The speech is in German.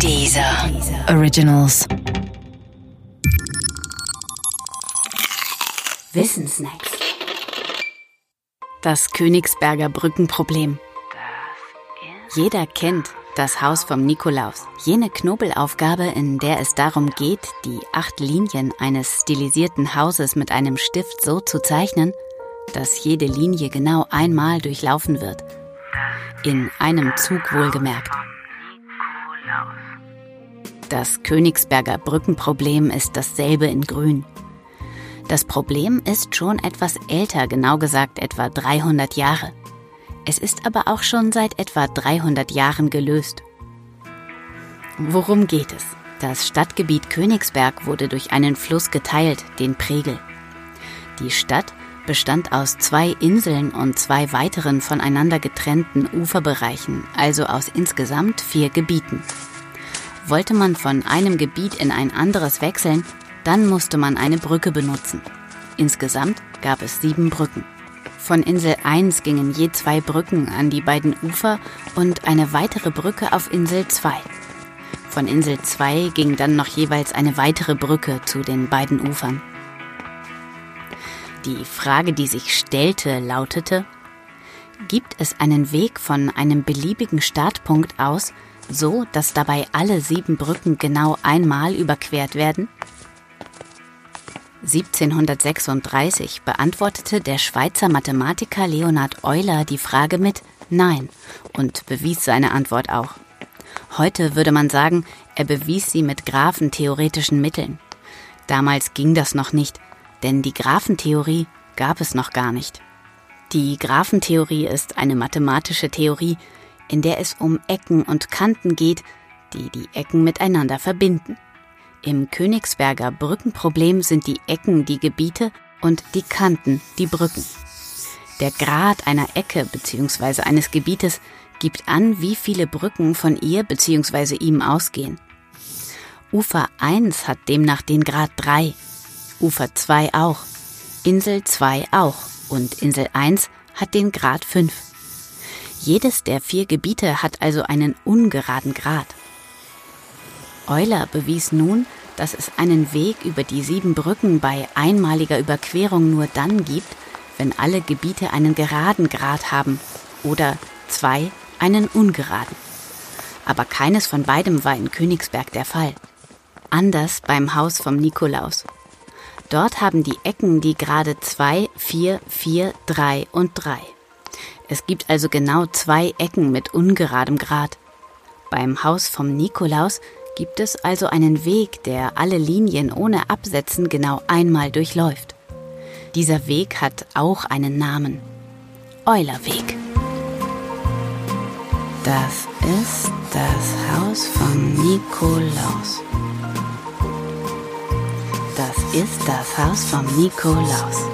Dieser Originals. Wissensnacks. Das Königsberger Brückenproblem. Jeder kennt das Haus vom Nikolaus. Jene Knobelaufgabe, in der es darum geht, die acht Linien eines stilisierten Hauses mit einem Stift so zu zeichnen, dass jede Linie genau einmal durchlaufen wird. In einem Zug wohlgemerkt. Das Königsberger Brückenproblem ist dasselbe in Grün. Das Problem ist schon etwas älter, genau gesagt etwa 300 Jahre. Es ist aber auch schon seit etwa 300 Jahren gelöst. Worum geht es? Das Stadtgebiet Königsberg wurde durch einen Fluss geteilt, den Pregel. Die Stadt bestand aus zwei Inseln und zwei weiteren voneinander getrennten Uferbereichen, also aus insgesamt vier Gebieten. Wollte man von einem Gebiet in ein anderes wechseln, dann musste man eine Brücke benutzen. Insgesamt gab es sieben Brücken. Von Insel 1 gingen je zwei Brücken an die beiden Ufer und eine weitere Brücke auf Insel 2. Von Insel 2 ging dann noch jeweils eine weitere Brücke zu den beiden Ufern. Die Frage, die sich stellte, lautete, gibt es einen Weg von einem beliebigen Startpunkt aus, so dass dabei alle sieben Brücken genau einmal überquert werden? 1736 beantwortete der Schweizer Mathematiker Leonhard Euler die Frage mit Nein und bewies seine Antwort auch. Heute würde man sagen, er bewies sie mit graphentheoretischen Mitteln. Damals ging das noch nicht, denn die Graphentheorie gab es noch gar nicht. Die Graphentheorie ist eine mathematische Theorie, in der es um Ecken und Kanten geht, die die Ecken miteinander verbinden. Im Königsberger Brückenproblem sind die Ecken die Gebiete und die Kanten die Brücken. Der Grad einer Ecke bzw. eines Gebietes gibt an, wie viele Brücken von ihr bzw. ihm ausgehen. Ufer 1 hat demnach den Grad 3, Ufer 2 auch, Insel 2 auch und Insel 1 hat den Grad 5. Jedes der vier Gebiete hat also einen ungeraden Grad. Euler bewies nun, dass es einen Weg über die sieben Brücken bei einmaliger Überquerung nur dann gibt, wenn alle Gebiete einen geraden Grad haben oder zwei einen ungeraden. Aber keines von beidem war in Königsberg der Fall. Anders beim Haus vom Nikolaus. Dort haben die Ecken die Grade 2, 4, 4, 3 und 3. Es gibt also genau zwei Ecken mit ungeradem Grad. Beim Haus vom Nikolaus gibt es also einen Weg, der alle Linien ohne Absetzen genau einmal durchläuft. Dieser Weg hat auch einen Namen. Eulerweg. Das ist das Haus vom Nikolaus. Das ist das Haus vom Nikolaus.